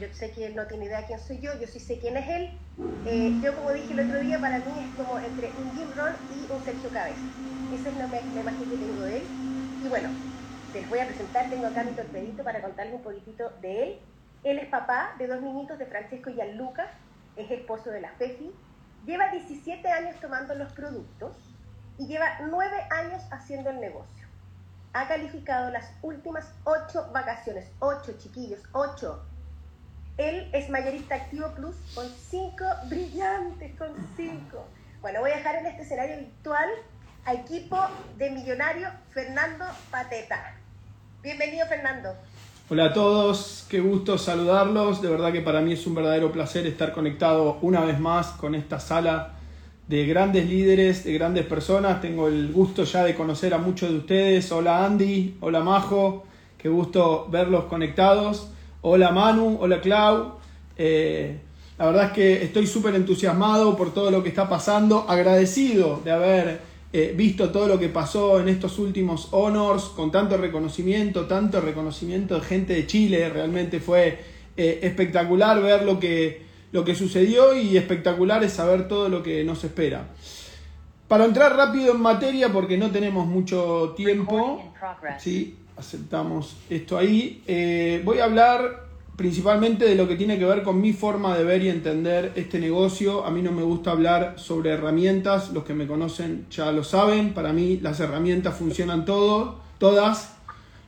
yo sé que él no tiene idea de quién soy yo, yo sí sé quién es él. Eh, yo, como dije el otro día, para mí es como entre un Jim Rohn y un Sergio Cabeza. Esa es la, la imagen que tengo de él. Y bueno, les voy a presentar, tengo acá mi torpedito para contarles un poquitito de él. Él es papá de dos niñitos de Francesco y Gianluca, es esposo de la Fefi, lleva 17 años tomando los productos y lleva 9 años haciendo el negocio. Ha calificado las últimas 8 vacaciones, 8 chiquillos, 8. Él es mayorista activo plus con 5 brillantes, con 5. Bueno, voy a dejar en este escenario virtual a equipo de millonario Fernando Pateta. Bienvenido Fernando. Hola a todos, qué gusto saludarlos. De verdad que para mí es un verdadero placer estar conectado una vez más con esta sala de grandes líderes, de grandes personas. Tengo el gusto ya de conocer a muchos de ustedes. Hola Andy, hola Majo, qué gusto verlos conectados. Hola Manu, hola Clau. Eh, la verdad es que estoy súper entusiasmado por todo lo que está pasando, agradecido de haber eh, visto todo lo que pasó en estos últimos honors, con tanto reconocimiento, tanto reconocimiento de gente de Chile, realmente fue eh, espectacular ver lo que, lo que sucedió y espectacular es saber todo lo que nos espera. Para entrar rápido en materia, porque no tenemos mucho tiempo, sí, aceptamos esto ahí, eh, voy a hablar principalmente de lo que tiene que ver con mi forma de ver y entender este negocio. A mí no me gusta hablar sobre herramientas, los que me conocen ya lo saben, para mí las herramientas funcionan todas.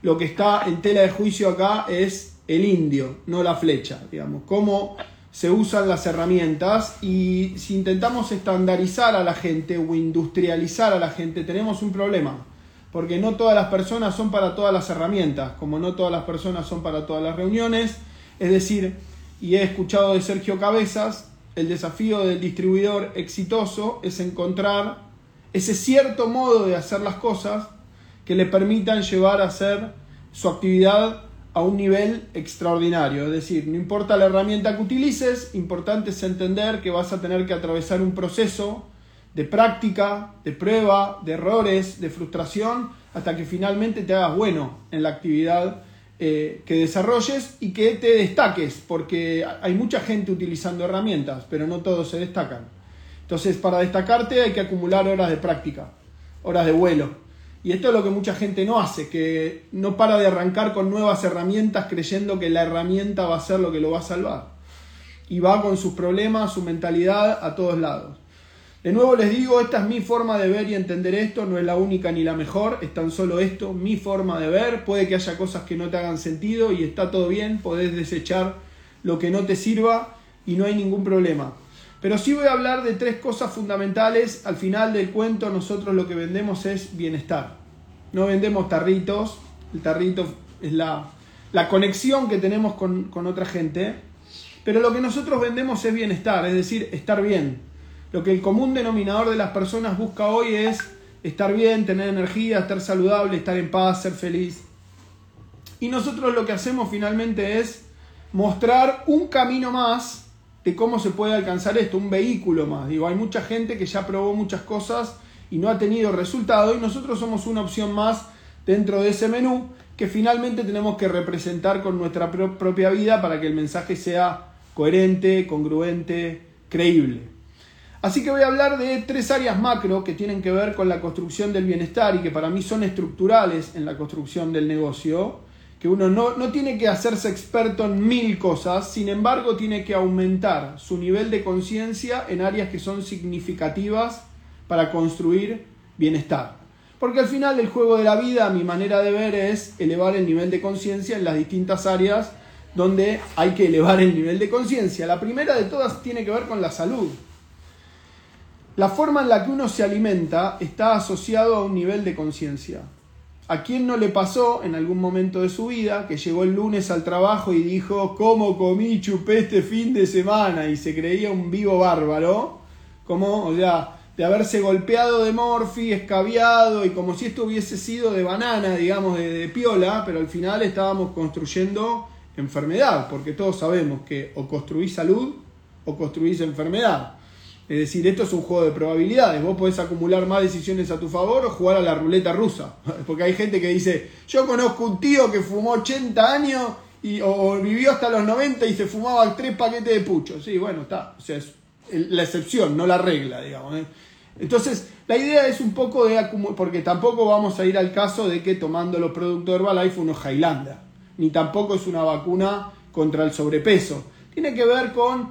Lo que está en tela de juicio acá es el indio, no la flecha, digamos, cómo se usan las herramientas y si intentamos estandarizar a la gente o industrializar a la gente tenemos un problema, porque no todas las personas son para todas las herramientas, como no todas las personas son para todas las reuniones, es decir, y he escuchado de Sergio Cabezas, el desafío del distribuidor exitoso es encontrar ese cierto modo de hacer las cosas que le permitan llevar a hacer su actividad a un nivel extraordinario. Es decir, no importa la herramienta que utilices, importante es entender que vas a tener que atravesar un proceso de práctica, de prueba, de errores, de frustración, hasta que finalmente te hagas bueno en la actividad eh, que desarrolles y que te destaques, porque hay mucha gente utilizando herramientas, pero no todos se destacan. Entonces, para destacarte hay que acumular horas de práctica, horas de vuelo. Y esto es lo que mucha gente no hace, que no para de arrancar con nuevas herramientas creyendo que la herramienta va a ser lo que lo va a salvar. Y va con sus problemas, su mentalidad a todos lados. De nuevo les digo, esta es mi forma de ver y entender esto, no es la única ni la mejor, es tan solo esto, mi forma de ver, puede que haya cosas que no te hagan sentido y está todo bien, podés desechar lo que no te sirva y no hay ningún problema. Pero sí voy a hablar de tres cosas fundamentales, al final del cuento nosotros lo que vendemos es bienestar, no vendemos tarritos, el tarrito es la, la conexión que tenemos con, con otra gente, pero lo que nosotros vendemos es bienestar, es decir, estar bien lo que el común denominador de las personas busca hoy es estar bien, tener energía, estar saludable, estar en paz, ser feliz. Y nosotros lo que hacemos finalmente es mostrar un camino más de cómo se puede alcanzar esto, un vehículo más. Digo, hay mucha gente que ya probó muchas cosas y no ha tenido resultado y nosotros somos una opción más dentro de ese menú que finalmente tenemos que representar con nuestra propia vida para que el mensaje sea coherente, congruente, creíble. Así que voy a hablar de tres áreas macro que tienen que ver con la construcción del bienestar y que para mí son estructurales en la construcción del negocio, que uno no, no tiene que hacerse experto en mil cosas, sin embargo tiene que aumentar su nivel de conciencia en áreas que son significativas para construir bienestar. Porque al final el juego de la vida, mi manera de ver, es elevar el nivel de conciencia en las distintas áreas donde hay que elevar el nivel de conciencia. La primera de todas tiene que ver con la salud. La forma en la que uno se alimenta está asociado a un nivel de conciencia. ¿A quién no le pasó en algún momento de su vida que llegó el lunes al trabajo y dijo, ¿cómo comí chupé este fin de semana? Y se creía un vivo bárbaro, como, o sea, de haberse golpeado de morfi, escabiado y como si esto hubiese sido de banana, digamos, de, de piola, pero al final estábamos construyendo enfermedad, porque todos sabemos que o construís salud o construís enfermedad. Es decir, esto es un juego de probabilidades. Vos podés acumular más decisiones a tu favor o jugar a la ruleta rusa. Porque hay gente que dice, yo conozco un tío que fumó 80 años y, o vivió hasta los 90 y se fumaba tres paquetes de pucho. Sí, bueno, está. O sea, es la excepción, no la regla, digamos. ¿eh? Entonces, la idea es un poco de acumular, porque tampoco vamos a ir al caso de que tomando los productos de Herbalife uno Highlander, ni tampoco es una vacuna contra el sobrepeso. Tiene que ver con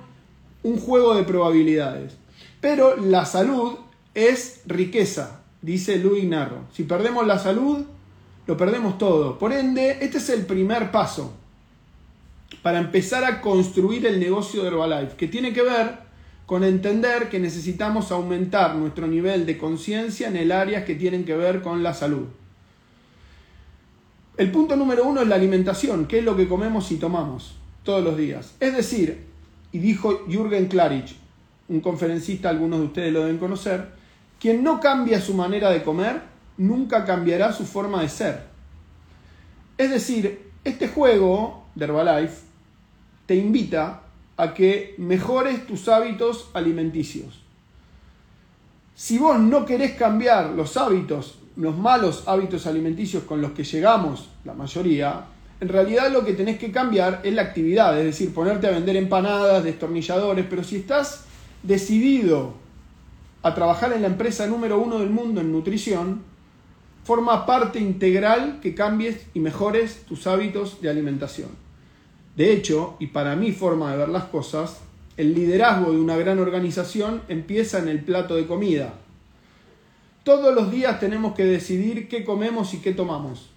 un juego de probabilidades. Pero la salud es riqueza, dice Louis Narro. Si perdemos la salud, lo perdemos todo. Por ende, este es el primer paso para empezar a construir el negocio de Herbalife, que tiene que ver con entender que necesitamos aumentar nuestro nivel de conciencia en el área que tienen que ver con la salud. El punto número uno es la alimentación, que es lo que comemos y tomamos todos los días. Es decir, y dijo Jürgen Klarich, un conferencista, algunos de ustedes lo deben conocer, quien no cambia su manera de comer, nunca cambiará su forma de ser. Es decir, este juego de Herbalife te invita a que mejores tus hábitos alimenticios. Si vos no querés cambiar los hábitos, los malos hábitos alimenticios con los que llegamos, la mayoría, en realidad lo que tenés que cambiar es la actividad, es decir, ponerte a vender empanadas, destornilladores, pero si estás decidido a trabajar en la empresa número uno del mundo en nutrición, forma parte integral que cambies y mejores tus hábitos de alimentación. De hecho, y para mi forma de ver las cosas, el liderazgo de una gran organización empieza en el plato de comida. Todos los días tenemos que decidir qué comemos y qué tomamos.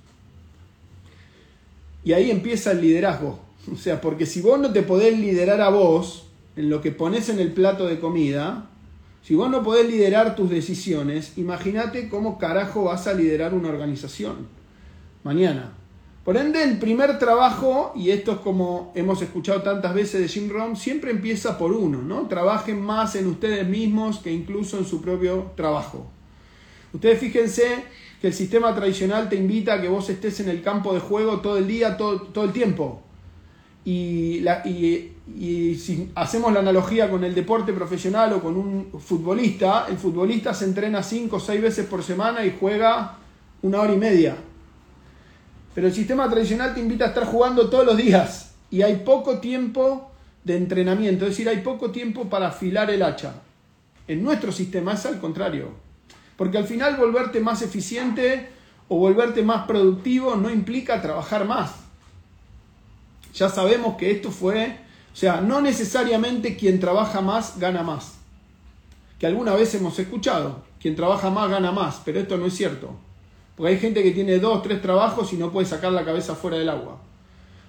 Y ahí empieza el liderazgo. O sea, porque si vos no te podés liderar a vos en lo que pones en el plato de comida, si vos no podés liderar tus decisiones, imagínate cómo carajo vas a liderar una organización mañana. Por ende, el primer trabajo, y esto es como hemos escuchado tantas veces de Jim Rohn, siempre empieza por uno, ¿no? Trabajen más en ustedes mismos que incluso en su propio trabajo. Ustedes fíjense que el sistema tradicional te invita a que vos estés en el campo de juego todo el día, todo, todo el tiempo. Y, y, si hacemos la analogía con el deporte profesional o con un futbolista, el futbolista se entrena cinco o seis veces por semana y juega una hora y media pero el sistema tradicional te invita a estar jugando todos los días y hay poco tiempo de entrenamiento, es decir, hay poco tiempo para afilar el hacha. En nuestro sistema es al contrario, porque al final volverte más eficiente o volverte más productivo no implica trabajar más. Ya sabemos que esto fue, o sea, no necesariamente quien trabaja más gana más. Que alguna vez hemos escuchado, quien trabaja más gana más, pero esto no es cierto. Porque hay gente que tiene dos, tres trabajos y no puede sacar la cabeza fuera del agua.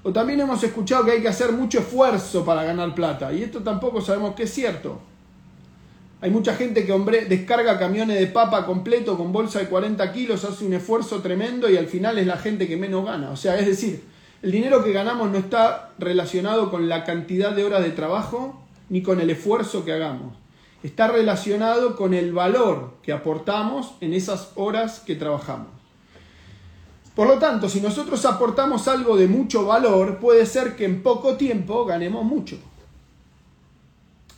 O también hemos escuchado que hay que hacer mucho esfuerzo para ganar plata. Y esto tampoco sabemos que es cierto. Hay mucha gente que hombre, descarga camiones de papa completo con bolsa de 40 kilos, hace un esfuerzo tremendo y al final es la gente que menos gana. O sea, es decir, el dinero que ganamos no está relacionado con la cantidad de horas de trabajo ni con el esfuerzo que hagamos está relacionado con el valor que aportamos en esas horas que trabajamos. Por lo tanto, si nosotros aportamos algo de mucho valor, puede ser que en poco tiempo ganemos mucho.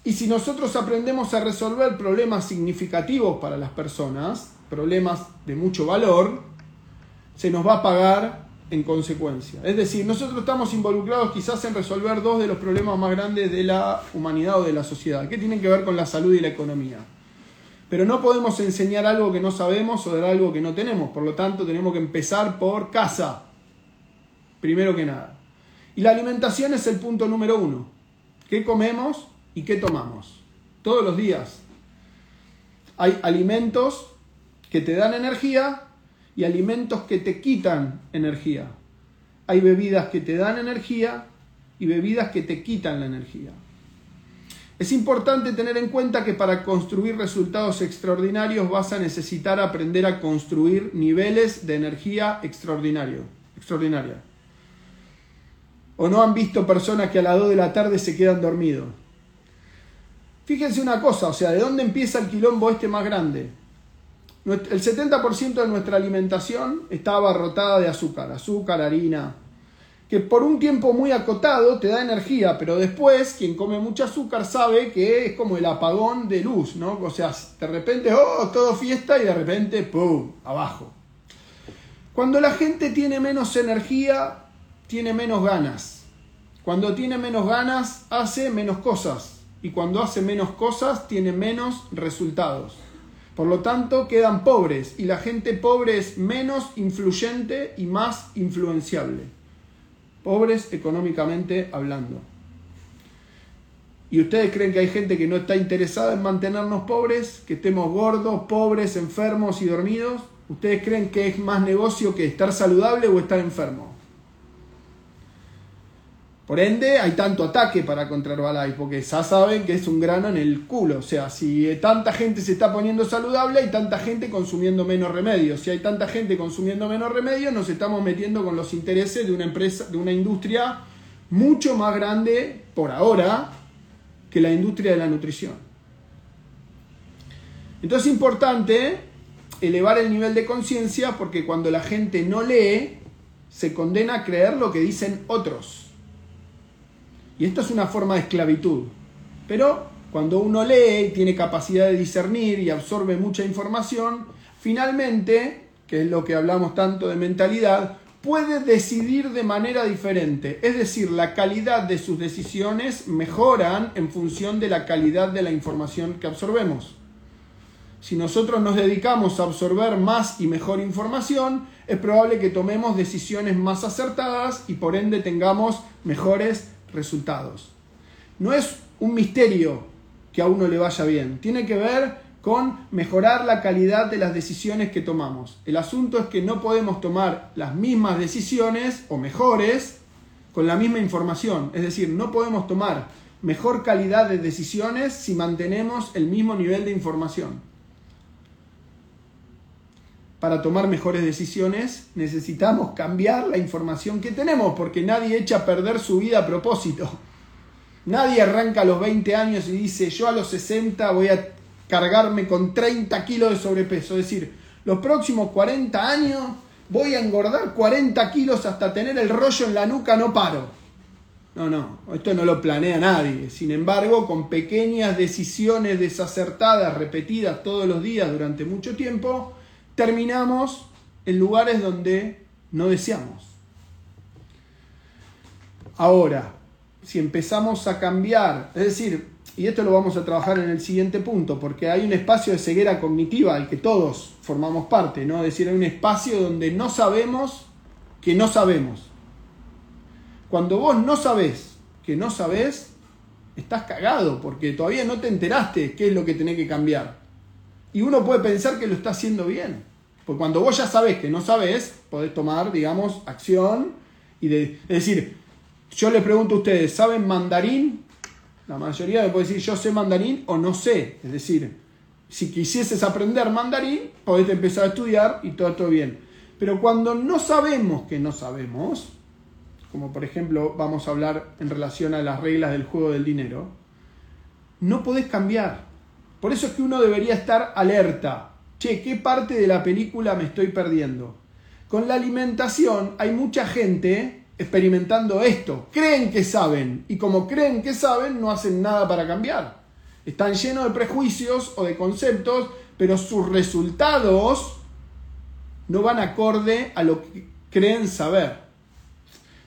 Y si nosotros aprendemos a resolver problemas significativos para las personas, problemas de mucho valor, se nos va a pagar en consecuencia. Es decir, nosotros estamos involucrados quizás en resolver dos de los problemas más grandes de la humanidad o de la sociedad, que tienen que ver con la salud y la economía. Pero no podemos enseñar algo que no sabemos o dar algo que no tenemos, por lo tanto tenemos que empezar por casa, primero que nada. Y la alimentación es el punto número uno. ¿Qué comemos y qué tomamos? Todos los días. Hay alimentos que te dan energía y alimentos que te quitan energía. Hay bebidas que te dan energía y bebidas que te quitan la energía. Es importante tener en cuenta que para construir resultados extraordinarios vas a necesitar aprender a construir niveles de energía extraordinario, extraordinaria. ¿O no han visto personas que a las 2 de la tarde se quedan dormidos? Fíjense una cosa, o sea, ¿de dónde empieza el quilombo este más grande? El 70% de nuestra alimentación está abarrotada de azúcar, azúcar, harina, que por un tiempo muy acotado te da energía, pero después quien come mucho azúcar sabe que es como el apagón de luz, ¿no? O sea, de repente, oh, todo fiesta y de repente, ¡pum!, abajo. Cuando la gente tiene menos energía, tiene menos ganas. Cuando tiene menos ganas, hace menos cosas. Y cuando hace menos cosas, tiene menos resultados. Por lo tanto, quedan pobres. Y la gente pobre es menos influyente y más influenciable. Pobres económicamente hablando. ¿Y ustedes creen que hay gente que no está interesada en mantenernos pobres? Que estemos gordos, pobres, enfermos y dormidos. ¿Ustedes creen que es más negocio que estar saludable o estar enfermo? Por ende, hay tanto ataque para contra Herbalife, porque ya saben que es un grano en el culo. O sea, si tanta gente se está poniendo saludable, hay tanta gente consumiendo menos remedios. Si hay tanta gente consumiendo menos remedios, nos estamos metiendo con los intereses de una empresa, de una industria mucho más grande por ahora que la industria de la nutrición. Entonces es importante elevar el nivel de conciencia porque cuando la gente no lee, se condena a creer lo que dicen otros. Y esto es una forma de esclavitud. Pero cuando uno lee y tiene capacidad de discernir y absorbe mucha información, finalmente, que es lo que hablamos tanto de mentalidad, puede decidir de manera diferente. Es decir, la calidad de sus decisiones mejoran en función de la calidad de la información que absorbemos. Si nosotros nos dedicamos a absorber más y mejor información, es probable que tomemos decisiones más acertadas y por ende tengamos mejores resultados. No es un misterio que a uno le vaya bien, tiene que ver con mejorar la calidad de las decisiones que tomamos. El asunto es que no podemos tomar las mismas decisiones o mejores con la misma información, es decir, no podemos tomar mejor calidad de decisiones si mantenemos el mismo nivel de información. Para tomar mejores decisiones necesitamos cambiar la información que tenemos, porque nadie echa a perder su vida a propósito. Nadie arranca a los 20 años y dice, yo a los 60 voy a cargarme con 30 kilos de sobrepeso. Es decir, los próximos 40 años voy a engordar 40 kilos hasta tener el rollo en la nuca, no paro. No, no, esto no lo planea nadie. Sin embargo, con pequeñas decisiones desacertadas, repetidas todos los días durante mucho tiempo, terminamos en lugares donde no deseamos. Ahora, si empezamos a cambiar, es decir, y esto lo vamos a trabajar en el siguiente punto, porque hay un espacio de ceguera cognitiva al que todos formamos parte, ¿no? Es decir, hay un espacio donde no sabemos que no sabemos. Cuando vos no sabés que no sabés, estás cagado, porque todavía no te enteraste qué es lo que tenés que cambiar. Y uno puede pensar que lo está haciendo bien. Porque cuando vos ya sabés que no sabés, podés tomar, digamos, acción y de, es decir, yo les pregunto a ustedes, ¿saben mandarín? La mayoría me puede decir yo sé mandarín o no sé. Es decir, si quisieses aprender mandarín, podés empezar a estudiar y todo, todo bien. Pero cuando no sabemos que no sabemos, como por ejemplo vamos a hablar en relación a las reglas del juego del dinero, no podés cambiar. Por eso es que uno debería estar alerta. Che, ¿qué parte de la película me estoy perdiendo? Con la alimentación hay mucha gente experimentando esto. Creen que saben y como creen que saben no hacen nada para cambiar. Están llenos de prejuicios o de conceptos, pero sus resultados no van acorde a lo que creen saber.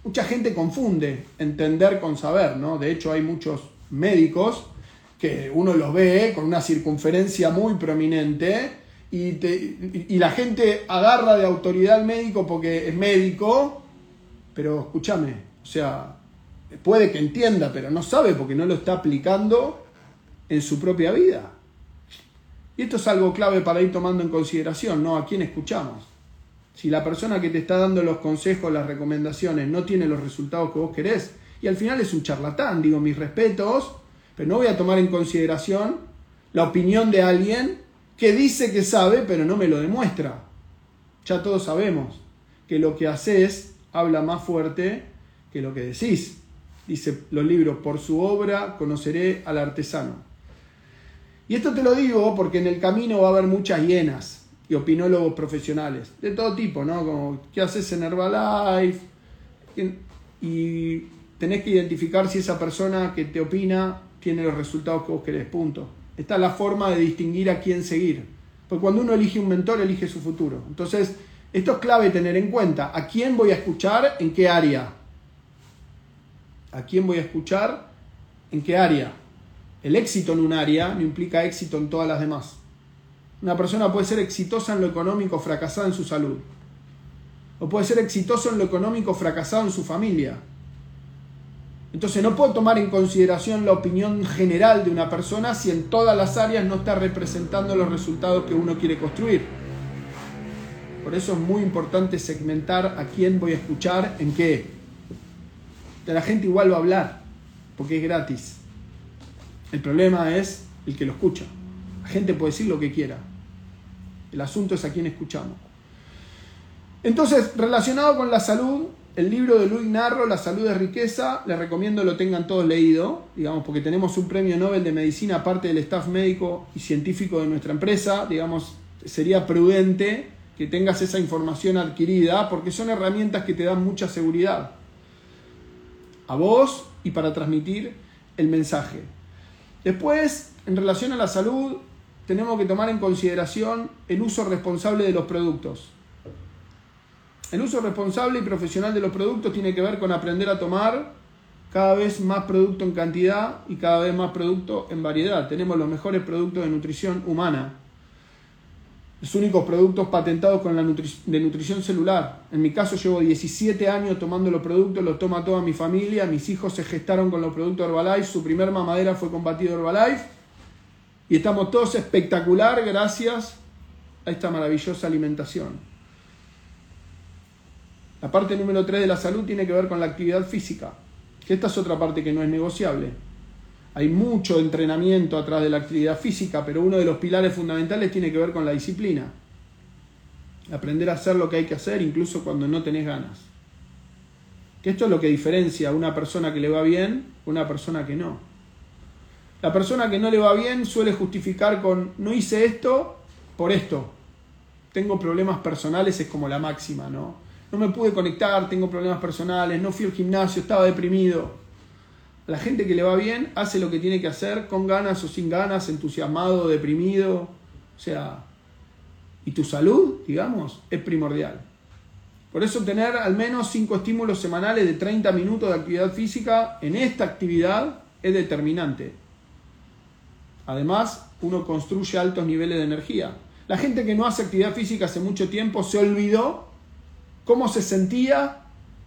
Mucha gente confunde entender con saber, ¿no? De hecho hay muchos médicos que uno los ve con una circunferencia muy prominente y, y la gente agarra de autoridad al médico porque es médico pero escúchame, o sea, puede que entienda, pero no sabe porque no lo está aplicando en su propia vida. Y esto es algo clave para ir tomando en consideración, ¿no? ¿A quién escuchamos? Si la persona que te está dando los consejos, las recomendaciones, no tiene los resultados que vos querés, y al final es un charlatán, digo mis respetos, pero no voy a tomar en consideración la opinión de alguien que dice que sabe, pero no me lo demuestra. Ya todos sabemos que lo que haces habla más fuerte que lo que decís. Dice los libros, por su obra conoceré al artesano. Y esto te lo digo porque en el camino va a haber muchas hienas y opinólogos profesionales, de todo tipo, ¿no? Como, ¿qué haces en Herbalife? Y tenés que identificar si esa persona que te opina tiene los resultados que vos querés, punto. Esta es la forma de distinguir a quién seguir. Porque cuando uno elige un mentor, elige su futuro. Entonces, esto es clave tener en cuenta. ¿A quién voy a escuchar? ¿En qué área? ¿A quién voy a escuchar? ¿En qué área? El éxito en un área no implica éxito en todas las demás. Una persona puede ser exitosa en lo económico, fracasada en su salud. O puede ser exitoso en lo económico, fracasado en su familia. Entonces no puedo tomar en consideración la opinión general de una persona si en todas las áreas no está representando los resultados que uno quiere construir. Por eso es muy importante segmentar a quién voy a escuchar, en qué. De la gente igual va a hablar, porque es gratis. El problema es el que lo escucha. La gente puede decir lo que quiera. El asunto es a quién escuchamos. Entonces, relacionado con la salud, el libro de Luis Narro, La salud es riqueza, les recomiendo lo tengan todos leído, digamos, porque tenemos un premio Nobel de Medicina aparte del staff médico y científico de nuestra empresa, digamos, sería prudente que tengas esa información adquirida, porque son herramientas que te dan mucha seguridad a vos y para transmitir el mensaje. Después, en relación a la salud, tenemos que tomar en consideración el uso responsable de los productos. El uso responsable y profesional de los productos tiene que ver con aprender a tomar cada vez más producto en cantidad y cada vez más producto en variedad. Tenemos los mejores productos de nutrición humana. Los únicos productos patentados con la de nutrición celular. En mi caso llevo 17 años tomando los productos, los toma toda mi familia. Mis hijos se gestaron con los productos Herbalife. Su primer mamadera fue combatido Herbalife. Y estamos todos espectacular gracias a esta maravillosa alimentación. La parte número 3 de la salud tiene que ver con la actividad física, esta es otra parte que no es negociable. Hay mucho entrenamiento atrás de la actividad física, pero uno de los pilares fundamentales tiene que ver con la disciplina. Aprender a hacer lo que hay que hacer incluso cuando no tenés ganas. Que esto es lo que diferencia a una persona que le va bien a una persona que no. La persona que no le va bien suele justificar con no hice esto por esto. Tengo problemas personales, es como la máxima, ¿no? No me pude conectar, tengo problemas personales, no fui al gimnasio, estaba deprimido. La gente que le va bien hace lo que tiene que hacer con ganas o sin ganas, entusiasmado, deprimido. O sea, y tu salud, digamos, es primordial. Por eso tener al menos 5 estímulos semanales de 30 minutos de actividad física en esta actividad es determinante. Además, uno construye altos niveles de energía. La gente que no hace actividad física hace mucho tiempo se olvidó cómo se sentía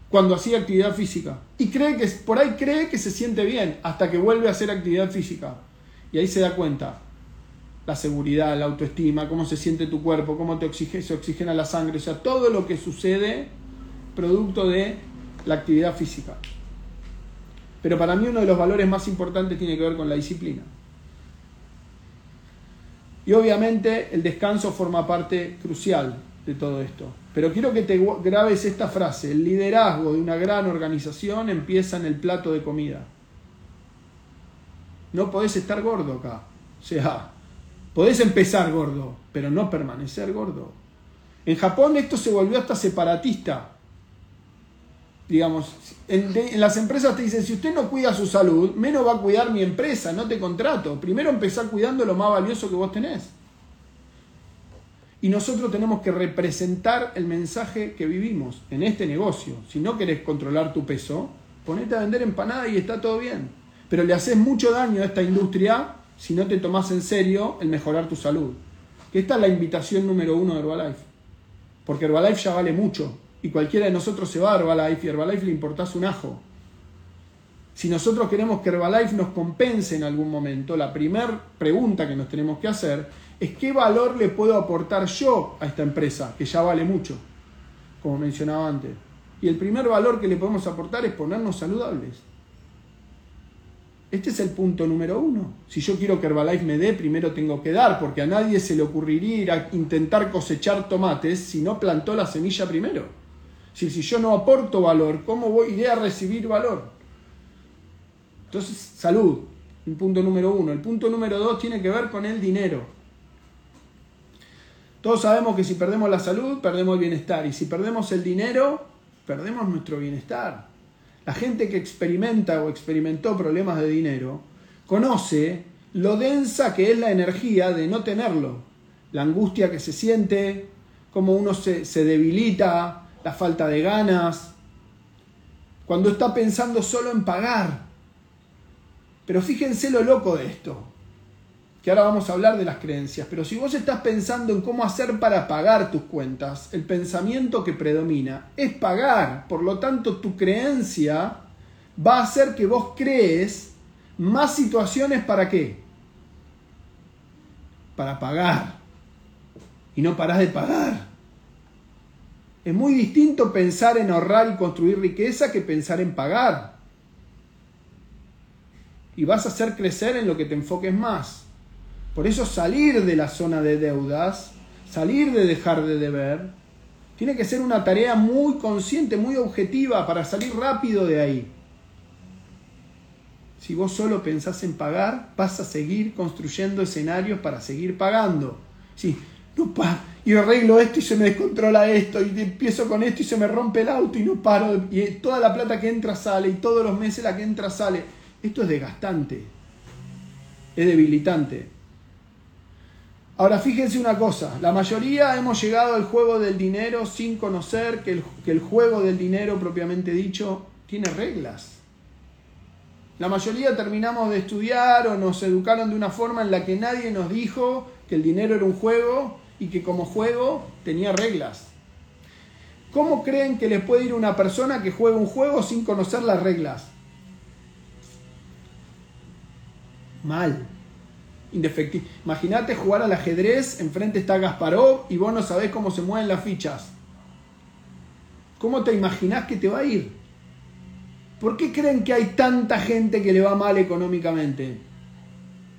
cuando hacía actividad física. Y cree que, por ahí cree que se siente bien hasta que vuelve a hacer actividad física. Y ahí se da cuenta. La seguridad, la autoestima, cómo se siente tu cuerpo, cómo te oxigena, se oxigena la sangre, o sea, todo lo que sucede producto de la actividad física. Pero para mí uno de los valores más importantes tiene que ver con la disciplina. Y obviamente el descanso forma parte crucial de todo esto. Pero quiero que te grabes esta frase. El liderazgo de una gran organización empieza en el plato de comida. No podés estar gordo acá. O sea, podés empezar gordo, pero no permanecer gordo. En Japón esto se volvió hasta separatista. Digamos, en, las empresas te dicen, si usted no cuida su salud, menos va a cuidar mi empresa, no te contrato. Primero empezar cuidando lo más valioso que vos tenés. Y nosotros tenemos que representar el mensaje que vivimos en este negocio. Si no querés controlar tu peso, ponete a vender empanadas y está todo bien. Pero le haces mucho daño a esta industria si no te tomás en serio el mejorar tu salud. Que esta es la invitación número uno de Herbalife. Porque Herbalife ya vale mucho. Y cualquiera de nosotros se va a Herbalife y Herbalife le importás un ajo. Si nosotros queremos que Herbalife nos compense en algún momento, la primera pregunta que nos tenemos que hacer es qué valor le puedo aportar yo a esta empresa, que ya vale mucho, como mencionaba antes. Y el primer valor que le podemos aportar es ponernos saludables. Este es el punto número uno. Si yo quiero que Herbalife me dé, primero tengo que dar, porque a nadie se le ocurriría ir a intentar cosechar tomates si no plantó la semilla primero. Si, si yo no aporto valor, ¿cómo voy, a recibir valor? Entonces, salud, el punto número uno. El punto número dos tiene que ver con el dinero. Todos sabemos que si perdemos la salud, perdemos el bienestar. Y si perdemos el dinero, perdemos nuestro bienestar. La gente que experimenta o experimentó problemas de dinero conoce lo densa que es la energía de no tenerlo. La angustia que se siente, cómo uno se, se debilita, la falta de ganas. cuando está pensando solo en pagar. Pero fíjense lo loco de esto, que ahora vamos a hablar de las creencias, pero si vos estás pensando en cómo hacer para pagar tus cuentas, el pensamiento que predomina es pagar, por lo tanto tu creencia va a hacer que vos crees más situaciones para qué? Para pagar. Y no parás de pagar. Es muy distinto pensar en ahorrar y construir riqueza que pensar en pagar. Y vas a hacer crecer en lo que te enfoques más. Por eso salir de la zona de deudas, salir de dejar de deber, tiene que ser una tarea muy consciente, muy objetiva para salir rápido de ahí. Si vos solo pensás en pagar, vas a seguir construyendo escenarios para seguir pagando. Sí, no pa y arreglo esto y se me descontrola esto, y empiezo con esto y se me rompe el auto y no paro, y toda la plata que entra sale, y todos los meses la que entra sale. Esto es desgastante, es debilitante. Ahora fíjense una cosa, la mayoría hemos llegado al juego del dinero sin conocer que el, juego del dinero propiamente dicho tiene reglas. La mayoría terminamos de estudiar o nos educaron de una forma en la que nadie nos dijo que el dinero era un juego y que como juego tenía reglas. ¿Cómo creen que les puede ir una persona que juega un juego sin conocer las reglas? Mal. Indefectivo. Imagínate jugar al ajedrez, enfrente está Gasparov y vos no sabés cómo se mueven las fichas. ¿Cómo te imaginás que te va a ir? ¿Por qué creen que hay tanta gente que le va mal económicamente?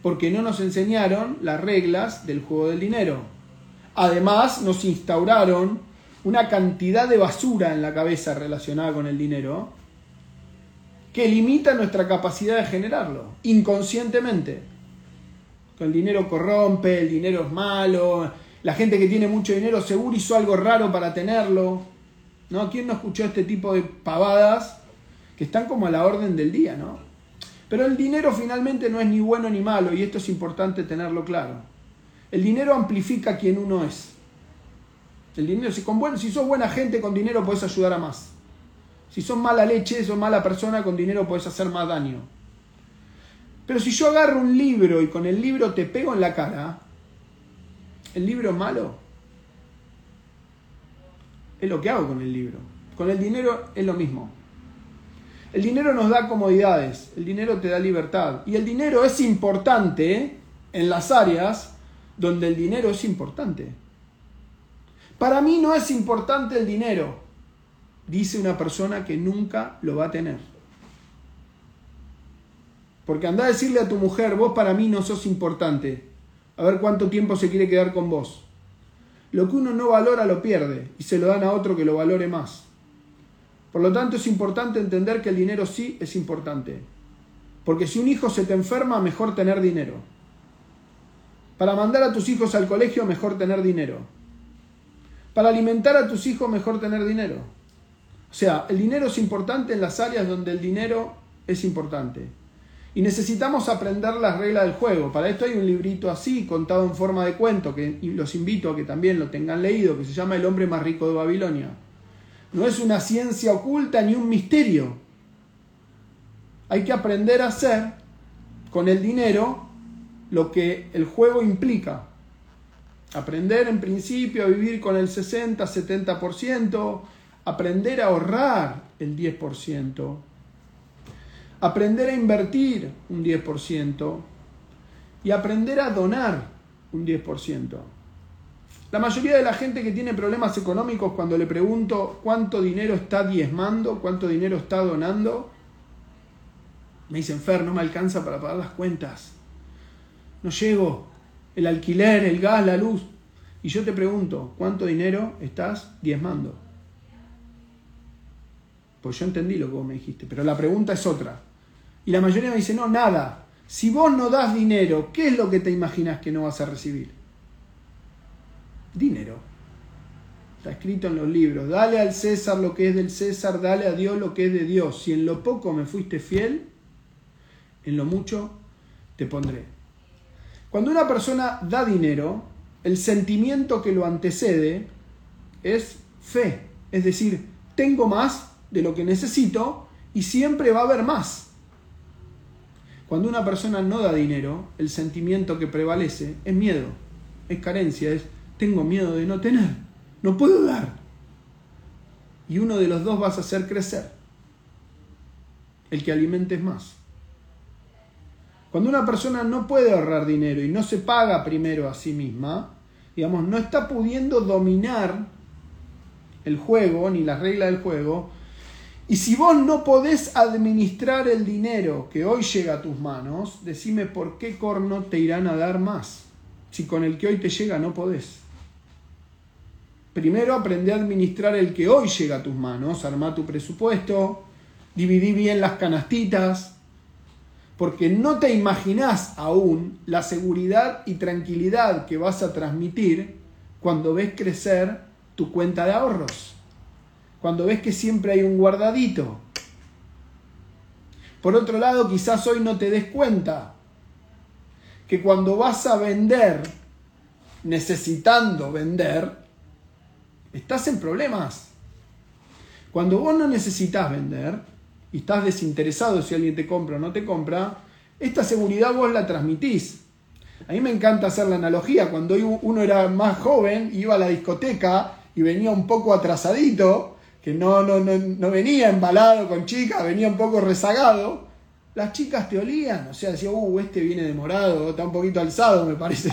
Porque no nos enseñaron las reglas del juego del dinero. Además, nos instauraron una cantidad de basura en la cabeza relacionada con el dinero que limita nuestra capacidad de generarlo, inconscientemente. El dinero corrompe, el dinero es malo, la gente que tiene mucho dinero seguro hizo algo raro para tenerlo. ¿No? ¿Quién no escuchó este tipo de pavadas que están como a la orden del día, ¿no? Pero el dinero finalmente no es ni bueno ni malo y esto es importante tenerlo claro. El dinero amplifica quien uno es. El dinero, si, con si sos buena gente, con dinero puedes ayudar a más. Si sos mala leche, sos mala persona, con dinero puedes hacer más daño. Pero si yo agarro un libro y con el libro te pego en la cara, ¿el libro es malo? Es lo que hago con el libro. Con el dinero es lo mismo. El dinero nos da comodidades, el dinero te da libertad. Y el dinero es importante en las áreas donde el dinero es importante. Para mí no es importante el dinero, dice una persona que nunca lo va a tener. Porque anda a decirle a tu mujer, vos para mí no sos importante. A ver cuánto tiempo se quiere quedar con vos. Lo que uno no valora lo pierde y se lo dan a otro que lo valore más. Por lo tanto es importante entender que el dinero sí es importante. Porque si un hijo se te enferma, mejor tener dinero. Para mandar a tus hijos al colegio, mejor tener dinero. Para alimentar a tus hijos, mejor tener dinero. O sea, el dinero es importante en las áreas donde el dinero es importante. Y necesitamos aprender las reglas del juego. Para esto hay un librito así, contado en forma de cuento, que los invito a que también lo tengan leído, que se llama El hombre más rico de Babilonia. No es una ciencia oculta ni un misterio. Hay que aprender a hacer con el dinero lo que el juego implica. Aprender en principio a vivir con el 60-70%, aprender a ahorrar el 10%, aprender a invertir un 10% y aprender a donar un 10%. La mayoría de la gente que tiene problemas económicos cuando le pregunto cuánto dinero está diezmando, cuánto dinero está donando, me dicen, Fer, no me alcanza para pagar las cuentas no llego, el alquiler, el gas, la luz. Y yo te pregunto, ¿cuánto dinero estás diezmando? Pues yo entendí lo que vos me dijiste, pero la pregunta es otra. Y la mayoría me dice, no, nada. Si vos no das dinero, ¿qué es lo que te imaginas que no vas a recibir? Dinero. Está escrito en los libros. Dale al César lo que es del César, dale a Dios lo que es de Dios. Si en lo poco me fuiste fiel, en lo mucho te pondré. Cuando una persona da dinero, el sentimiento que lo antecede es fe. Es decir, tengo más de lo que necesito y siempre va a haber más. Cuando una persona no da dinero, el sentimiento que prevalece es miedo, es carencia, es tengo miedo de no tener, no puedo dar. Y uno de los dos vas a hacer crecer, el que alimentes más. Cuando una persona no puede ahorrar dinero y no se paga primero a sí misma, digamos, no está pudiendo dominar el juego ni las reglas del juego, y si vos no podés administrar el dinero que hoy llega a tus manos, decime por qué corno te irán a dar más, si con el que hoy te llega no podés. Primero aprende a administrar el que hoy llega a tus manos, arma tu presupuesto, dividí bien las canastitas, porque no te imaginás aún la seguridad y tranquilidad que vas a transmitir cuando ves crecer tu cuenta de ahorros, cuando ves que siempre hay un guardadito. Por otro lado, quizás hoy no te des cuenta que cuando vas a vender, necesitando vender, estás en problemas. Cuando vos no necesitas vender y estás desinteresado si alguien te compra o no te compra, esta seguridad vos la transmitís. A mí me encanta hacer la analogía. Cuando uno era más joven, iba a la discoteca y venía un poco atrasadito, que no, no, no, venía embalado con chicas, venía un poco rezagado, las chicas te olían. O sea, decía, uh, este viene demorado, está un poquito alzado, me parece.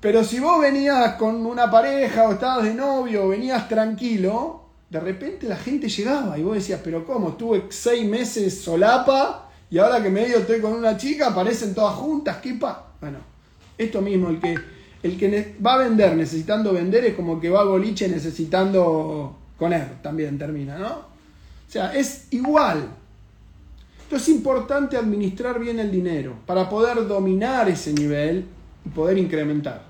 Pero si vos venías con una pareja o estabas de novio o venías tranquilo, de repente la gente llegaba y vos decías, pero ¿cómo? Estuve seis meses solapa y ahora que medio estoy con una chica, aparecen todas juntas, ¿qué pa? Bueno, esto mismo, el que, el que va a vender necesitando vender es como que va a boliche necesitando con él, también termina, ¿no? O sea, es igual. Entonces es importante administrar bien el dinero para poder dominar ese nivel y poder incrementar.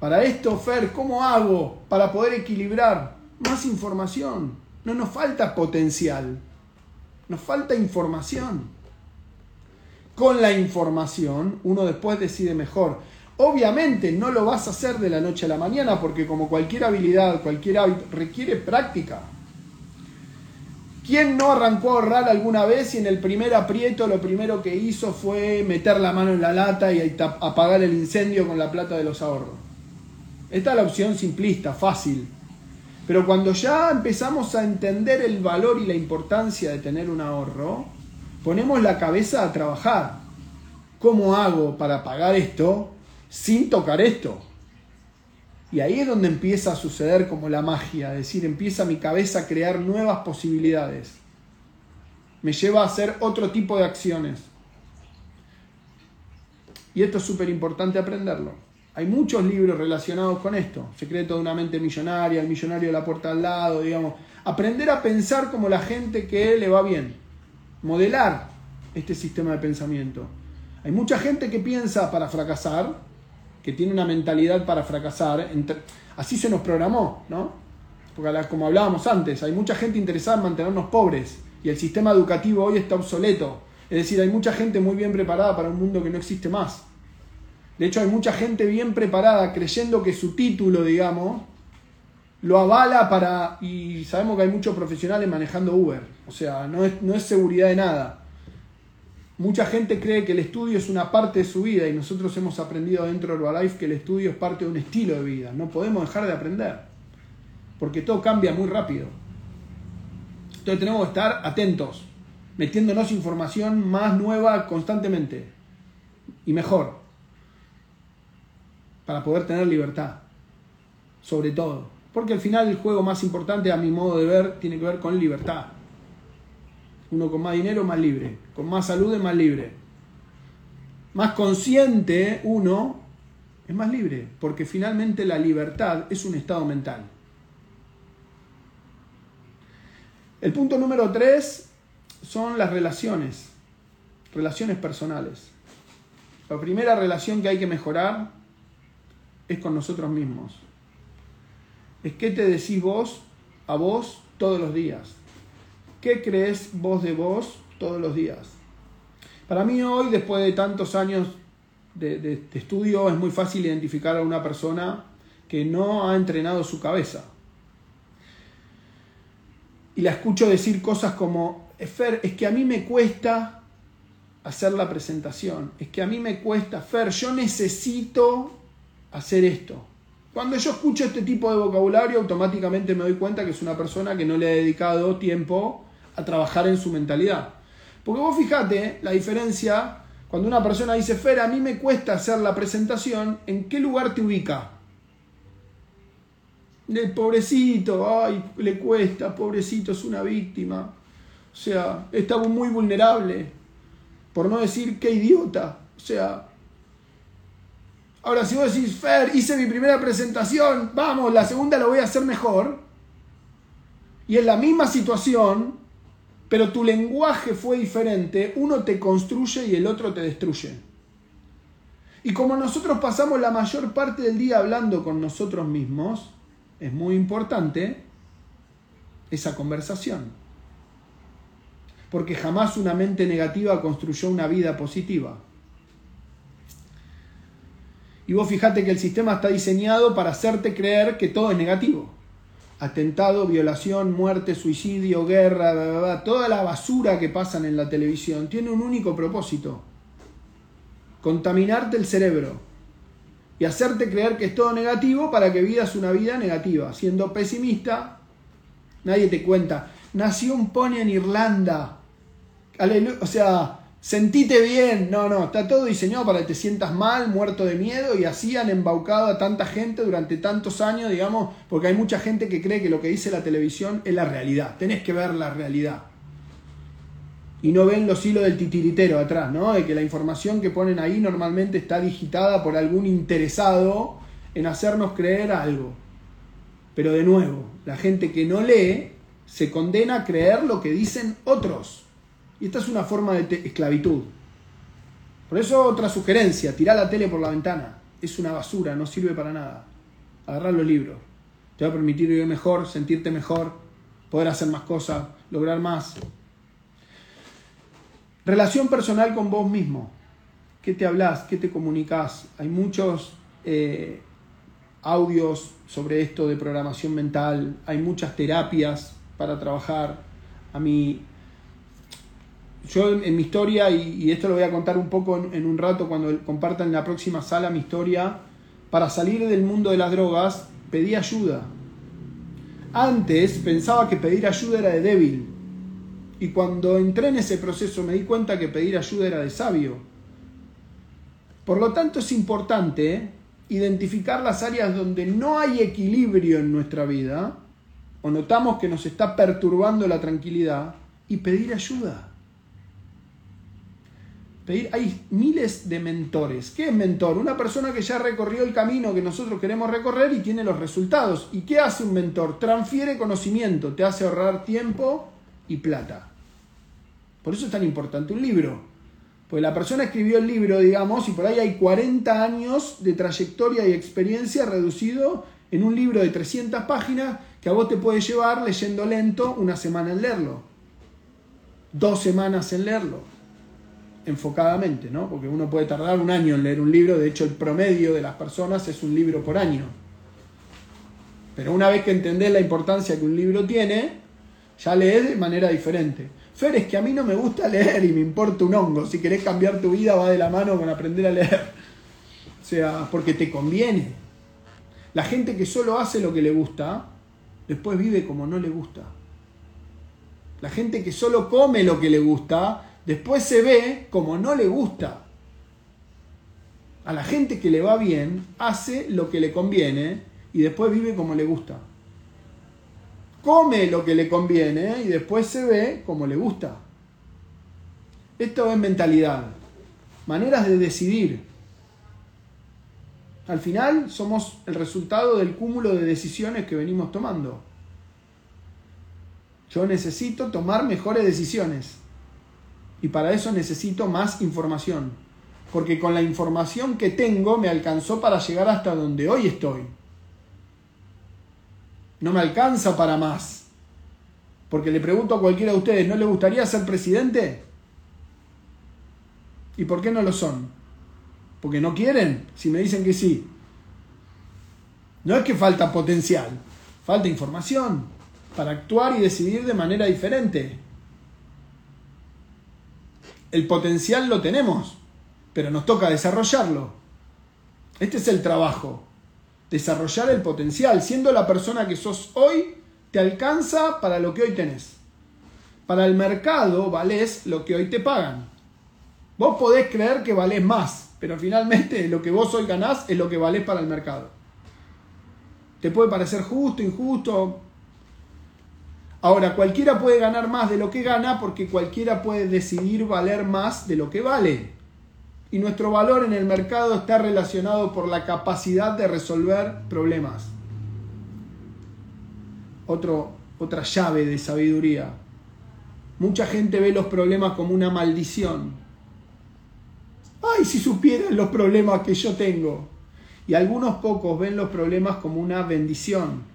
Para esto, Fer, ¿cómo hago para poder equilibrar? Más información. No nos falta potencial. Nos falta información. Con la información, uno después decide mejor. Obviamente no lo vas a hacer de la noche a la mañana porque como cualquier habilidad, cualquier hábito, requiere práctica. ¿Quién no arrancó a ahorrar alguna vez y en el primer aprieto lo primero que hizo fue meter la mano en la lata y apagar el incendio con la plata de los ahorros? Esta es la opción simplista, fácil. Pero cuando ya empezamos a entender el valor y la importancia de tener un ahorro, ponemos la cabeza a trabajar. ¿Cómo hago para pagar esto sin tocar esto? Y ahí es donde empieza a suceder como la magia, es decir, empieza mi cabeza a crear nuevas posibilidades. Me lleva a hacer otro tipo de acciones. Y esto es súper importante aprenderlo. Hay muchos libros relacionados con esto. Secreto de una mente millonaria, el millonario de la puerta al lado, digamos. Aprender a pensar como la gente que le va bien. Modelar este sistema de pensamiento. Hay mucha gente que piensa para fracasar, que tiene una mentalidad para fracasar. Así se nos programó, ¿no? Porque como hablábamos antes, hay mucha gente interesada en mantenernos pobres y el sistema educativo hoy está obsoleto. Es decir, hay mucha gente muy bien preparada para un mundo que no existe más. De hecho, hay mucha gente bien preparada creyendo que su título, digamos, lo avala para... Y sabemos que hay muchos profesionales manejando Uber. O sea, no es, no es seguridad de nada. Mucha gente cree que el estudio es una parte de su vida y nosotros hemos aprendido dentro de Herbalife que el estudio es parte de un estilo de vida. No podemos dejar de aprender. Porque todo cambia muy rápido. Entonces tenemos que estar atentos, metiéndonos información más nueva constantemente y mejor para poder tener libertad, sobre todo. Porque al final el juego más importante, a mi modo de ver, tiene que ver con libertad. Uno con más dinero, más libre. Con más salud, es más libre. Más consciente, uno es más libre. Porque finalmente la libertad es un estado mental. El punto número tres son las relaciones. Relaciones personales. La primera relación que hay que mejorar es con nosotros mismos. Es qué te decís vos a vos todos los días. ¿Qué crees vos de vos todos los días? Para mí hoy, después de tantos años de, estudio, es muy fácil identificar a una persona que no ha entrenado su cabeza. y la escucho decir cosas como, Fer, es que a mí me cuesta hacer la presentación, es que a mí me cuesta, Fer, yo necesito hacer esto. Cuando yo escucho este tipo de vocabulario, automáticamente me doy cuenta que es una persona que no le ha dedicado tiempo a trabajar en su mentalidad. Porque vos fijate la diferencia cuando una persona dice, Fer, a mí me cuesta hacer la presentación, ¿en qué lugar te ubica? El pobrecito, ay, le cuesta, pobrecito, es una víctima. O sea, está muy vulnerable. Por no decir qué idiota. O sea, ahora si vos decís, Fer, hice mi primera presentación, vamos, la segunda la voy a hacer mejor. Y en la misma situación, pero tu lenguaje fue diferente, uno te construye y el otro te destruye. Y como nosotros pasamos la mayor parte del día hablando con nosotros mismos, es muy importante esa conversación. Porque jamás una mente negativa construyó una vida positiva. Y vos fijate que el sistema está diseñado para hacerte creer que todo es negativo atentado, violación, muerte, suicidio, guerra, toda la basura que pasan en la televisión tiene un único propósito, contaminarte el cerebro y hacerte creer que es todo negativo para que vivas una vida negativa. Siendo pesimista, nadie te cuenta. Nació un pony en Irlanda. O sea, Sentite bien, no, no, está todo diseñado para que te sientas mal, muerto de miedo y así han embaucado a tanta gente durante tantos años, digamos, porque hay mucha gente que cree que lo que dice la televisión es la realidad, tenés que ver la realidad. Y no ven los hilos del titiritero atrás, ¿no? De que la información que ponen ahí normalmente está digitada por algún interesado en hacernos creer algo. Pero de nuevo, la gente que no lee se condena a creer lo que dicen otros. Y esta es una forma de esclavitud. Por eso otra sugerencia, tirar la tele por la ventana. Es una basura, no sirve para nada. Agarrar los libros. Te va a permitir vivir mejor, sentirte mejor, poder hacer más cosas, lograr más. Relación personal con vos mismo. ¿Qué te hablas? ¿Qué te comunicas? Hay muchos eh, audios sobre esto de programación mental. Hay muchas terapias para trabajar. A mí yo en, mi historia, y, esto lo voy a contar un poco en, un rato cuando compartan en la próxima sala mi historia, para salir del mundo de las drogas pedí ayuda. Antes pensaba que pedir ayuda era de débil. Y cuando entré en ese proceso me di cuenta que pedir ayuda era de sabio. Por lo tanto es importante identificar las áreas donde no hay equilibrio en nuestra vida o notamos que nos está perturbando la tranquilidad y pedir ayuda hay miles de mentores. ¿Qué es mentor? Una persona que ya recorrió el camino que nosotros queremos recorrer y tiene los resultados. ¿Y qué hace un mentor? Transfiere conocimiento, te hace ahorrar tiempo y plata. Por eso es tan importante un libro. Pues la persona escribió el libro, digamos, y por ahí hay 40 años de trayectoria y experiencia reducido en un libro de 300 páginas que a vos te puede llevar leyendo lento una semana en leerlo. Dos semanas en leerlo enfocadamente, ¿no? Porque uno puede tardar un año en leer un libro, de hecho el promedio de las personas es un libro por año. Pero una vez que entendés la importancia que un libro tiene, ya lees de manera diferente. Fer, es que a mí no me gusta leer y me importa un hongo. Si querés cambiar tu vida va de la mano con aprender a leer. O sea, porque te conviene. La gente que solo hace lo que le gusta, después vive como no le gusta. La gente que solo come lo que le gusta, después se ve como no le gusta. A la gente que le va bien, hace lo que le conviene y después vive como le gusta. Come lo que le conviene y después se ve como le gusta. Esto es mentalidad, maneras de decidir. Al final somos el resultado del cúmulo de decisiones que venimos tomando. Yo necesito tomar mejores decisiones. Y para eso necesito más información. Porque con la información que tengo me alcanzó para llegar hasta donde hoy estoy. No me alcanza para más. Porque le pregunto a cualquiera de ustedes, ¿no le gustaría ser presidente? ¿Y por qué no lo son? Porque no quieren, si me dicen que sí. No es que falta potencial, falta información. para actuar y decidir de manera diferente. El potencial lo tenemos, pero nos toca desarrollarlo. Este es el trabajo, desarrollar el potencial. Siendo la persona que sos hoy, te alcanza para lo que hoy tenés. Para el mercado valés lo que hoy te pagan. Vos podés creer que valés más, pero finalmente lo que vos hoy ganás es lo que valés para el mercado. Te puede parecer justo, injusto. Ahora, cualquiera puede ganar más de lo que gana porque cualquiera puede decidir valer más de lo que vale. Y nuestro valor en el mercado está relacionado por la capacidad de resolver problemas. Otra llave de sabiduría. Mucha gente ve los problemas como una maldición. Ay, si supieran los problemas que yo tengo. Y algunos pocos ven los problemas como una bendición.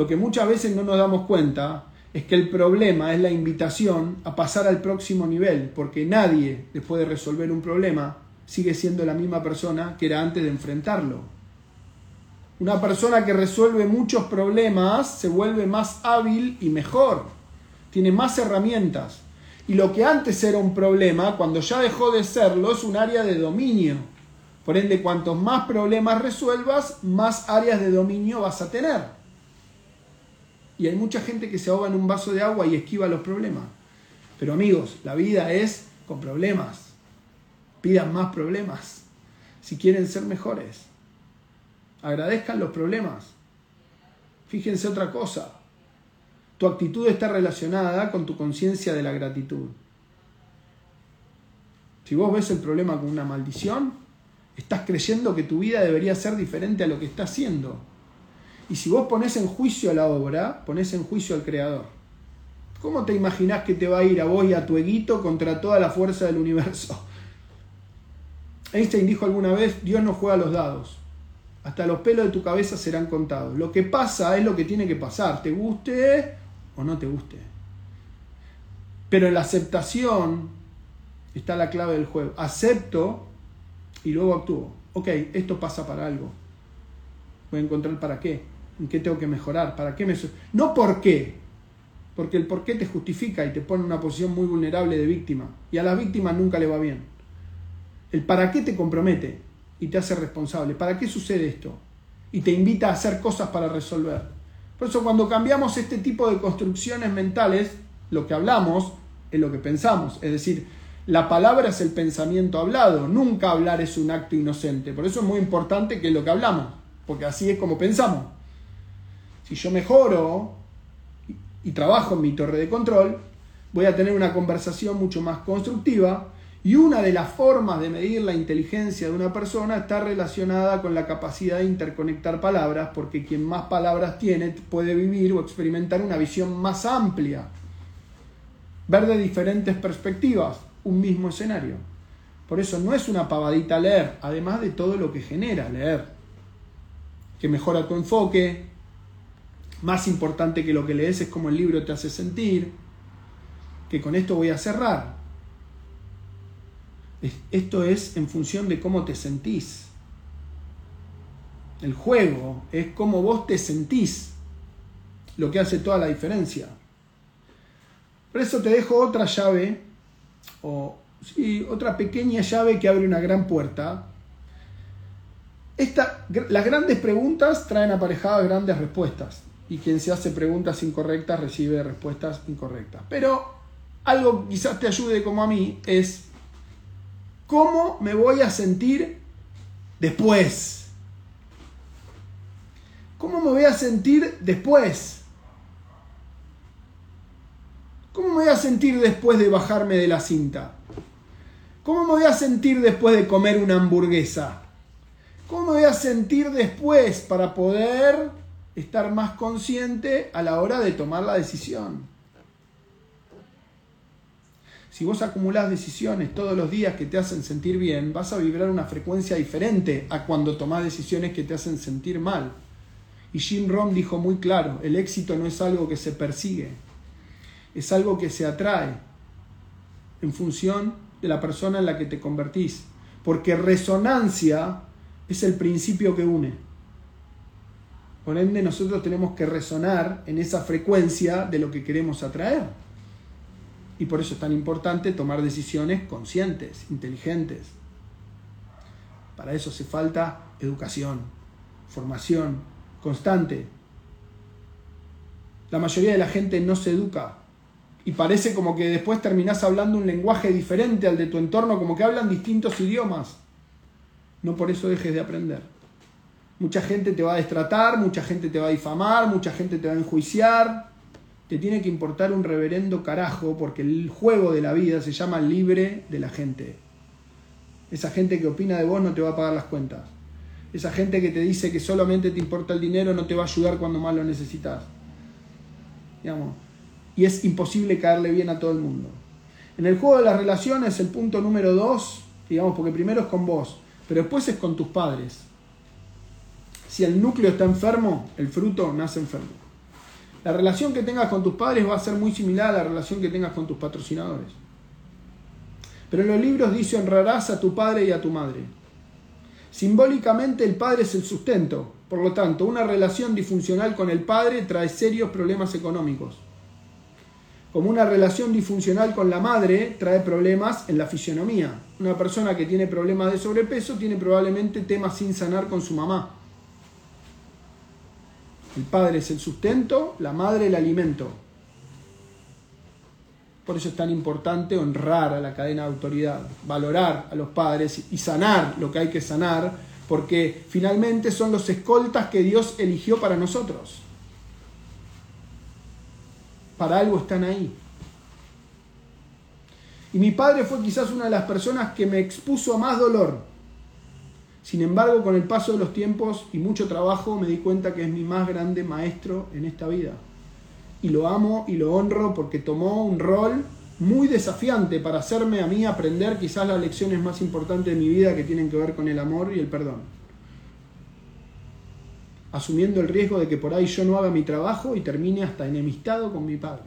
Lo que muchas veces no nos damos cuenta es que el problema es la invitación a pasar al próximo nivel, porque nadie, después de resolver un problema, sigue siendo la misma persona que era antes de enfrentarlo. Una persona que resuelve muchos problemas se vuelve más hábil y mejor, tiene más herramientas. Y lo que antes era un problema, cuando ya dejó de serlo, es un área de dominio. Por ende, cuantos más problemas resuelvas, más áreas de dominio vas a tener. Y hay mucha gente que se ahoga en un vaso de agua y esquiva los problemas. Pero amigos, la vida es con problemas. Pidan más problemas si quieren ser mejores. Agradezcan los problemas. Fíjense otra cosa. Tu actitud está relacionada con tu conciencia de la gratitud. Si vos ves el problema como una maldición, estás creyendo que tu vida debería ser diferente a lo que está haciendo. Y si vos pones en juicio a la obra, pones en juicio al creador. ¿Cómo te imaginás que te va a ir a vos y a tu eguito contra toda la fuerza del universo? Einstein dijo alguna vez, Dios no juega los dados. Hasta los pelos de tu cabeza serán contados. Lo que pasa es lo que tiene que pasar, te guste o no te guste. Pero en la aceptación está la clave del juego. Acepto y luego actúo. Ok, esto pasa para algo. Voy a encontrar para qué. ¿En qué tengo que mejorar? ¿Para qué me.? No por qué. Porque el por qué te justifica y te pone en una posición muy vulnerable de víctima. Y a la víctima nunca le va bien. El para qué te compromete y te hace responsable. ¿Para qué sucede esto? Y te invita a hacer cosas para resolver. Por eso cuando cambiamos este tipo de construcciones mentales, lo que hablamos es lo que pensamos. Es decir, la palabra es el pensamiento hablado. Nunca hablar es un acto inocente. Por eso es muy importante que lo que hablamos. Porque así es como pensamos. Si yo mejoro y, trabajo en mi torre de control, voy a tener una conversación mucho más constructiva y una de las formas de medir la inteligencia de una persona está relacionada con la capacidad de interconectar palabras, porque quien más palabras tiene puede vivir o experimentar una visión más amplia, ver de diferentes perspectivas un mismo escenario. Por eso no es una pavadita leer, además de todo lo que genera leer, que mejora tu enfoque, más importante que lo que lees es cómo el libro te hace sentir, que con esto voy a cerrar. Esto es en función de cómo te sentís. El juego es cómo vos te sentís, lo que hace toda la diferencia. Por eso te dejo otra llave, o sí, otra pequeña llave que abre una gran puerta. Esta, las grandes preguntas traen aparejadas grandes respuestas y quien se hace preguntas incorrectas recibe respuestas incorrectas. Pero algo quizás te ayude como a mí es cómo me voy a sentir después. ¿Cómo me voy a sentir después? ¿Cómo me voy a sentir después de bajarme de la cinta? ¿Cómo me voy a sentir después de comer una hamburguesa? ¿Cómo me voy a sentir después para poder estar más consciente a la hora de tomar la decisión. Si vos acumulás decisiones todos los días que te hacen sentir bien, vas a vibrar una frecuencia diferente a cuando tomás decisiones que te hacen sentir mal. Y Jim Rohn dijo muy claro, el éxito no es algo que se persigue, es algo que se atrae en función de la persona en la que te convertís. Porque resonancia es el principio que une. Por ende, nosotros tenemos que resonar en esa frecuencia de lo que queremos atraer. Y por eso es tan importante tomar decisiones conscientes, inteligentes. Para eso hace falta educación, formación constante. La mayoría de la gente no se educa y parece como que después terminás hablando un lenguaje diferente al de tu entorno, como que hablan distintos idiomas. No por eso dejes de aprender. Mucha gente te va a destratar, mucha gente te va a difamar, mucha gente te va a enjuiciar. Te tiene que importar un reverendo carajo porque el juego de la vida se llama libre de la gente. Esa gente que opina de vos no te va a pagar las cuentas. Esa gente que te dice que solamente te importa el dinero no te va a ayudar cuando más lo necesitas. Y es imposible caerle bien a todo el mundo. En el juego de las relaciones, el punto número dos, digamos, porque primero es con vos, pero después es con tus padres. Si el núcleo está enfermo, el fruto nace enfermo. La relación que tengas con tus padres va a ser muy similar a la relación que tengas con tus patrocinadores. Pero en los libros dice honrarás a tu padre y a tu madre. Simbólicamente el padre es el sustento. Por lo tanto, una relación disfuncional con el padre trae serios problemas económicos. Como una relación disfuncional con la madre trae problemas en la fisionomía. Una persona que tiene problemas de sobrepeso tiene probablemente temas sin sanar con su mamá. El padre es el sustento, la madre el alimento. Por eso es tan importante honrar a la cadena de autoridad, valorar a los padres y sanar lo que hay que sanar, porque finalmente son los escoltas que Dios eligió para nosotros. Para algo están ahí. Y mi padre fue quizás una de las personas que me expuso a más dolor. Sin embargo, con el paso de los tiempos y mucho trabajo me di cuenta que es mi más grande maestro en esta vida y lo amo y lo honro porque tomó un rol muy desafiante para hacerme a mí aprender quizás las lecciones más importantes de mi vida que tienen que ver con el amor y el perdón. Asumiendo el riesgo de que por ahí yo no haga mi trabajo y termine hasta enemistado con mi padre.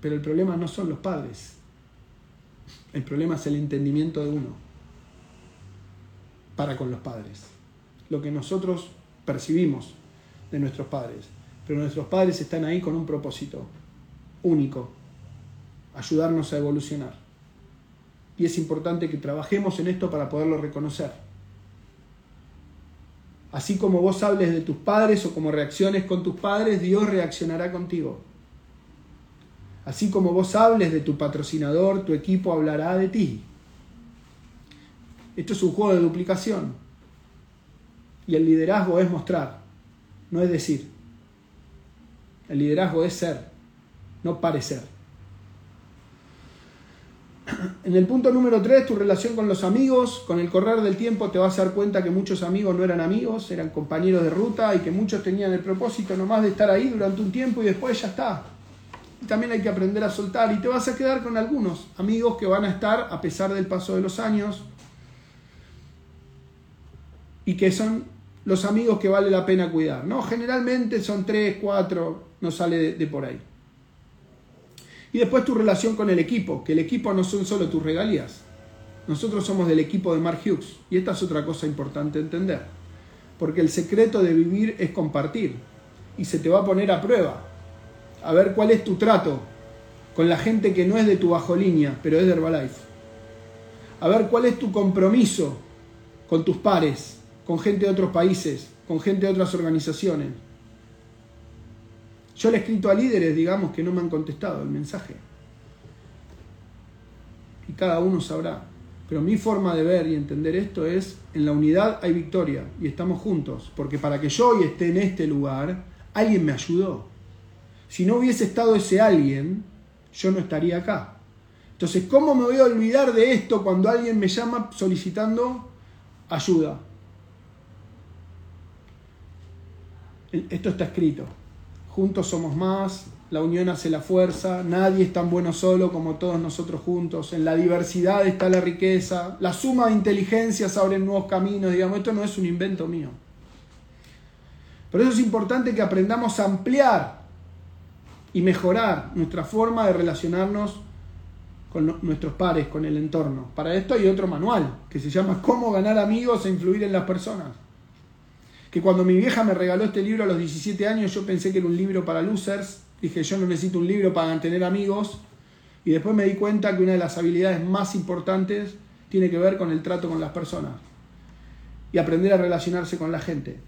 Pero el problema no son los padres. El problema es el entendimiento de uno para con los padres. Lo que nosotros percibimos de nuestros padres. Pero nuestros padres están ahí con un propósito único, ayudarnos a evolucionar. Y es importante que trabajemos en esto para poderlo reconocer. Así como vos hables de tus padres o como reacciones con tus padres, Dios reaccionará contigo. Así como vos hables de tu patrocinador, tu equipo hablará de ti. Esto es un juego de duplicación. Y el liderazgo es mostrar, no es decir. El liderazgo es ser, no parecer. En el punto número 3, tu relación con los amigos. Con el correr del tiempo te vas a dar cuenta que muchos amigos no eran amigos, eran compañeros de ruta y que muchos tenían el propósito nomás de estar ahí durante un tiempo y después ya está. Y también hay que aprender a soltar y te vas a quedar con algunos amigos que van a estar a pesar del paso de los años y que son los amigos que vale la pena cuidar. ¿no? Generalmente son tres, cuatro, no sale de, por ahí. Y después tu relación con el equipo, que el equipo no son solo tus regalías. Nosotros somos del equipo de Mark Hughes. Y esta es otra cosa importante entender. Porque el secreto de vivir es compartir. Y se te va a poner a prueba. A ver cuál es tu trato con la gente que no es de tu bajo línea, pero es de Herbalife. A ver cuál es tu compromiso con tus pares, con gente de otros países, con gente de otras organizaciones. Yo le he escrito a líderes, digamos, que no me han contestado el mensaje. Y cada uno sabrá. Pero mi forma de ver y entender esto es, en la unidad hay victoria y estamos juntos. Porque para que yo hoy esté en este lugar, alguien me ayudó. Si no hubiese estado ese alguien, yo no estaría acá. Entonces, ¿cómo me voy a olvidar de esto cuando alguien me llama solicitando ayuda? Esto está escrito. Juntos somos más, la unión hace la fuerza, nadie es tan bueno solo como todos nosotros juntos, en la diversidad está la riqueza, la suma de inteligencias abre nuevos caminos, digamos, esto no es un invento mío. Por eso es importante que aprendamos a ampliar y mejorar nuestra forma de relacionarnos con nuestros pares, con el entorno. Para esto hay otro manual que se llama Cómo ganar amigos e influir en las personas que cuando mi vieja me regaló este libro a los 17 años yo pensé que era un libro para losers, dije yo no necesito un libro para mantener amigos, y después me di cuenta que una de las habilidades más importantes tiene que ver con el trato con las personas y aprender a relacionarse con la gente.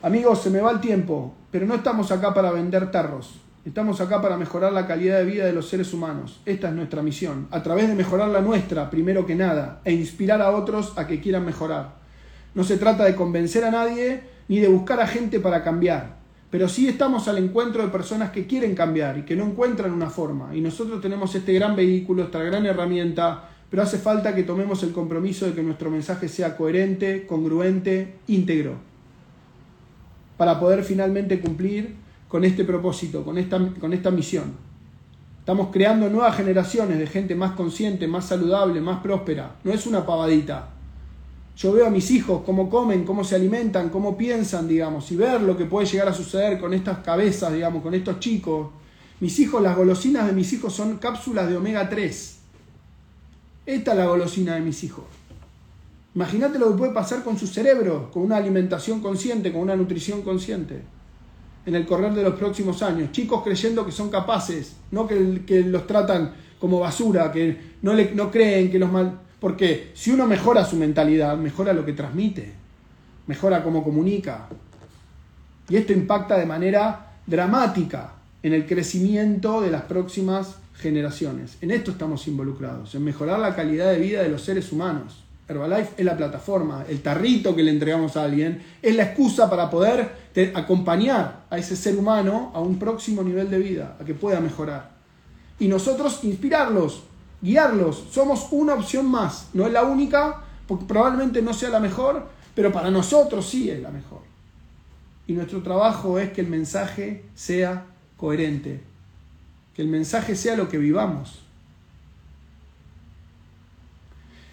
Amigos, se me va el tiempo, pero no estamos acá para vender tarros. Estamos acá para mejorar la calidad de vida de los seres humanos. Esta es nuestra misión. A través de mejorar la nuestra, primero que nada, e inspirar a otros a que quieran mejorar. No se trata de convencer a nadie ni de buscar a gente para cambiar. Pero sí estamos al encuentro de personas que quieren cambiar y que no encuentran una forma. Y nosotros tenemos este gran vehículo, esta gran herramienta, pero hace falta que tomemos el compromiso de que nuestro mensaje sea coherente, congruente, íntegro, para poder finalmente cumplir con este propósito, con esta, con esta misión. Estamos creando nuevas generaciones de gente más consciente, más saludable, más próspera. No es una pavadita. Yo veo a mis hijos cómo comen, cómo se alimentan, cómo piensan, digamos, y ver lo que puede llegar a suceder con estas cabezas, digamos, con estos chicos. Mis hijos, las golosinas de mis hijos son cápsulas de omega 3. Esta es la golosina de mis hijos. Imagínate lo que puede pasar con su cerebro, con una alimentación consciente, con una nutrición consciente en el correr de los próximos años. Chicos creyendo que son capaces, no que, que los tratan como basura, que no, le, no creen que los mal... Porque si uno mejora su mentalidad, mejora lo que transmite, mejora cómo comunica. Y esto impacta de manera dramática en el crecimiento de las próximas generaciones. En esto estamos involucrados, en mejorar la calidad de vida de los seres humanos. Herbalife es la plataforma, el tarrito que le entregamos a alguien, es la excusa para poder acompañar a ese ser humano a un próximo nivel de vida, a que pueda mejorar. Y nosotros inspirarlos, guiarlos. Somos una opción más, no es la única, porque probablemente no sea la mejor, pero para nosotros sí es la mejor. Y nuestro trabajo es que el mensaje sea coherente, que el mensaje sea lo que vivamos.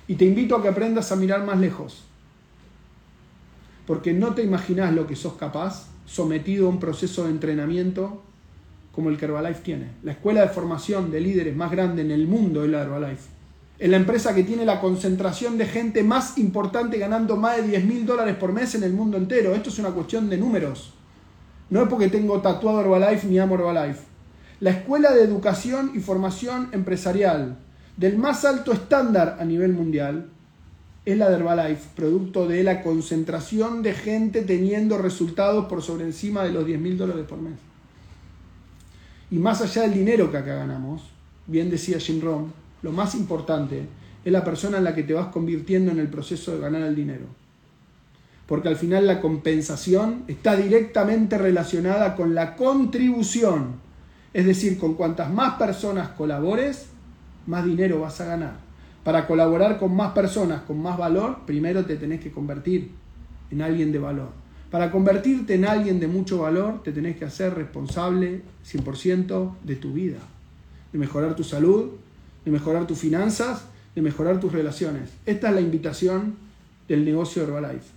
Y te invito a que aprendas a mirar más lejos. Porque no te imaginas lo que sos capaz sometido a un proceso de entrenamiento como el que Herbalife tiene. La escuela de formación de líderes más grande en el mundo es la Herbalife. Es la empresa que tiene la concentración de gente más importante ganando más de 10 mil dólares por mes en el mundo entero. Esto es una cuestión de números. No es porque tengo tatuado Herbalife ni amo Herbalife. La escuela de educación y formación empresarial del más alto estándar a nivel mundial es la de Herbalife, producto de la concentración de gente teniendo resultados por sobre encima de los 10 mil dólares por mes. Y más allá del dinero que acá ganamos, bien decía Jim Rohn, lo más importante es la persona en la que te vas convirtiendo en el proceso de ganar el dinero. Porque al final la compensación está directamente relacionada con la contribución. Es decir, con cuantas más personas colabores, más dinero vas a ganar. Para colaborar con más personas, con más valor, primero te tenés que convertir en alguien de valor. Para convertirte en alguien de mucho valor, te tenés que hacer responsable 100% de tu vida, de mejorar tu salud, de mejorar tus finanzas, de mejorar tus relaciones. Esta es la invitación del negocio Herbalife.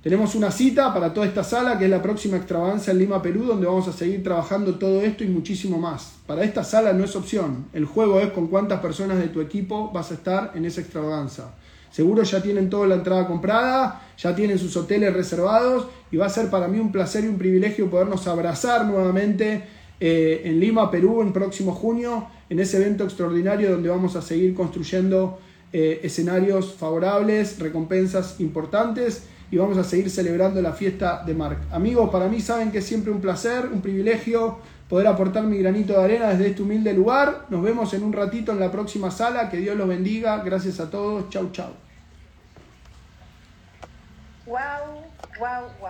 Tenemos una cita para toda esta sala, que es la próxima extravaganza en Lima, Perú, donde vamos a seguir trabajando todo esto y muchísimo más. Para esta sala no es opción. El juego es con cuántas personas de tu equipo vas a estar en esa extravaganza. Seguro ya tienen toda la entrada comprada, ya tienen sus hoteles reservados y va a ser para mí un placer y un privilegio podernos abrazar nuevamente eh, en Lima, Perú, en próximo junio, en ese evento extraordinario donde vamos a seguir construyendo eh, escenarios favorables, recompensas importantes y vamos a seguir celebrando la fiesta de Marc. Amigos, para mí saben que es siempre un placer, un privilegio poder aportar mi granito de arena desde este humilde lugar. Nos vemos en un ratito en la próxima sala. Que Dios los bendiga. Gracias a todos. Chau, chau. Wow, wow, wow.